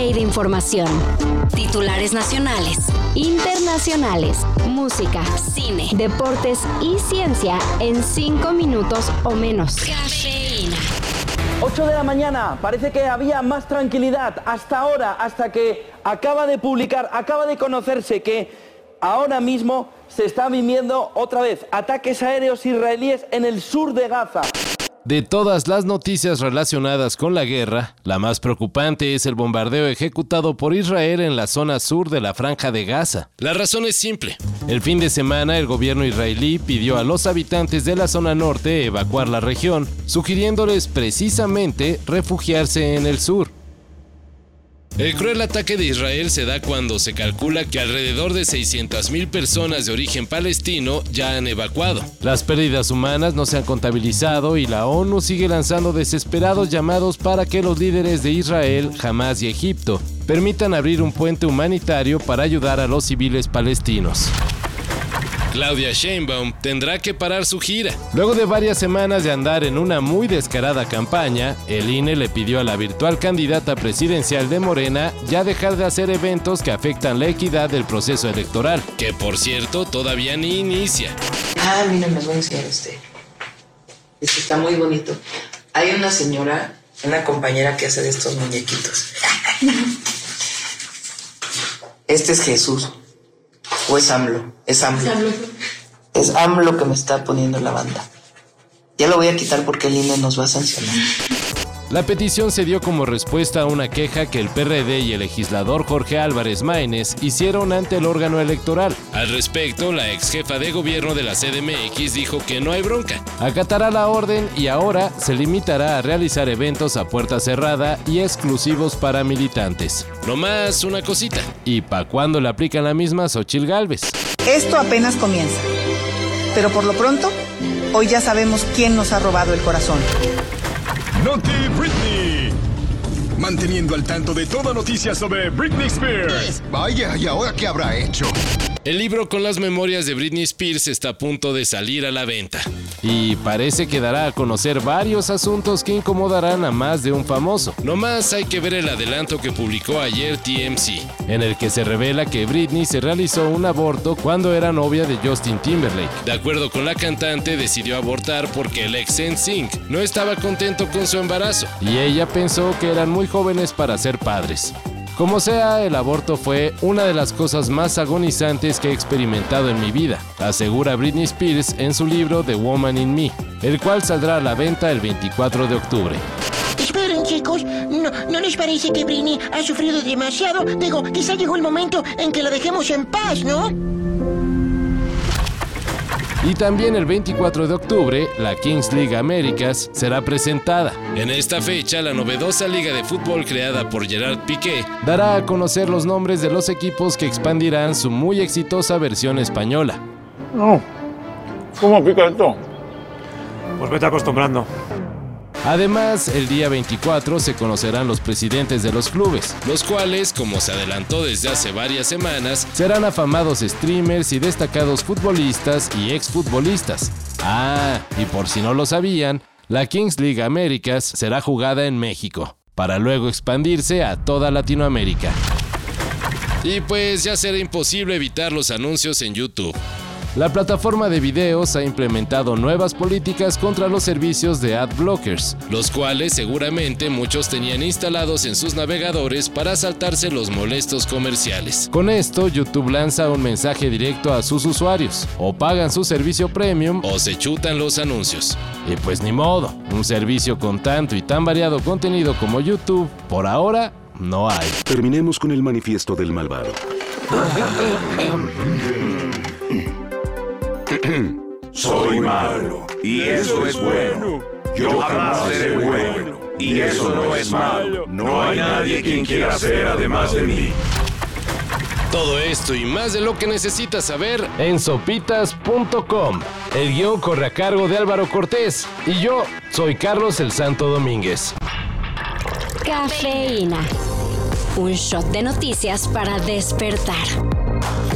de información. Titulares nacionales, internacionales, música, cine, deportes y ciencia en 5 minutos o menos. Cafeína. 8 de la mañana, parece que había más tranquilidad hasta ahora, hasta que acaba de publicar, acaba de conocerse que ahora mismo se está viviendo otra vez ataques aéreos israelíes en el sur de Gaza. De todas las noticias relacionadas con la guerra, la más preocupante es el bombardeo ejecutado por Israel en la zona sur de la franja de Gaza. La razón es simple. El fin de semana el gobierno israelí pidió a los habitantes de la zona norte evacuar la región, sugiriéndoles precisamente refugiarse en el sur. El cruel ataque de Israel se da cuando se calcula que alrededor de 600.000 personas de origen palestino ya han evacuado. Las pérdidas humanas no se han contabilizado y la ONU sigue lanzando desesperados llamados para que los líderes de Israel, Hamas y Egipto permitan abrir un puente humanitario para ayudar a los civiles palestinos. Claudia Sheinbaum tendrá que parar su gira. Luego de varias semanas de andar en una muy descarada campaña, el INE le pidió a la virtual candidata presidencial de Morena ya dejar de hacer eventos que afectan la equidad del proceso electoral, que por cierto todavía ni inicia. Ah, mira, me voy a enseñar este. Este está muy bonito. Hay una señora, una compañera que hace de estos muñequitos. Este es Jesús. ¿O es AMLO? Es AMLO. Es AMLO que me está poniendo la banda. Ya lo voy a quitar porque el INE nos va a sancionar. La petición se dio como respuesta a una queja que el PRD y el legislador Jorge Álvarez Maínez hicieron ante el órgano electoral. Al respecto, la ex jefa de gobierno de la CDMX dijo que no hay bronca. Acatará la orden y ahora se limitará a realizar eventos a puerta cerrada y exclusivos para militantes. No más una cosita. ¿Y pa' cuándo le aplican la misma a Xochil Gálvez? Esto apenas comienza. Pero por lo pronto, hoy ya sabemos quién nos ha robado el corazón. Noti Britney. Manteniendo al tanto de toda noticia sobre Britney Spears. Vaya, ¿y ahora qué habrá hecho? El libro con las memorias de Britney Spears está a punto de salir a la venta. Y parece que dará a conocer varios asuntos que incomodarán a más de un famoso. No más hay que ver el adelanto que publicó ayer TMC, en el que se revela que Britney se realizó un aborto cuando era novia de Justin Timberlake. De acuerdo con la cantante, decidió abortar porque el ex NSYNC no estaba contento con su embarazo y ella pensó que eran muy jóvenes para ser padres. Como sea, el aborto fue una de las cosas más agonizantes que he experimentado en mi vida, asegura Britney Spears en su libro The Woman in Me, el cual saldrá a la venta el 24 de octubre. Esperen, chicos. ¿No, ¿No les parece que Britney ha sufrido demasiado? Digo, quizá llegó el momento en que la dejemos en paz, ¿no? Y también el 24 de octubre, la Kings League Américas será presentada. En esta fecha, la novedosa liga de fútbol creada por Gerard Piqué dará a conocer los nombres de los equipos que expandirán su muy exitosa versión española. No. ¿Cómo pica esto? Pues vete acostumbrando. Además, el día 24 se conocerán los presidentes de los clubes, los cuales, como se adelantó desde hace varias semanas, serán afamados streamers y destacados futbolistas y exfutbolistas. Ah, y por si no lo sabían, la Kings League Américas será jugada en México, para luego expandirse a toda Latinoamérica. Y pues ya será imposible evitar los anuncios en YouTube. La plataforma de videos ha implementado nuevas políticas contra los servicios de ad blockers, los cuales seguramente muchos tenían instalados en sus navegadores para saltarse los molestos comerciales. Con esto, YouTube lanza un mensaje directo a sus usuarios, o pagan su servicio premium o se chutan los anuncios. Y pues ni modo, un servicio con tanto y tan variado contenido como YouTube, por ahora, no hay. Terminemos con el manifiesto del malvado. Soy malo y eso es bueno. Yo jamás seré bueno y eso no es malo. No hay nadie quien quiera ser además de mí. Todo esto y más de lo que necesitas saber en sopitas.com. El guion corre a cargo de Álvaro Cortés y yo soy Carlos el Santo Domínguez. Cafeína. Un shot de noticias para despertar.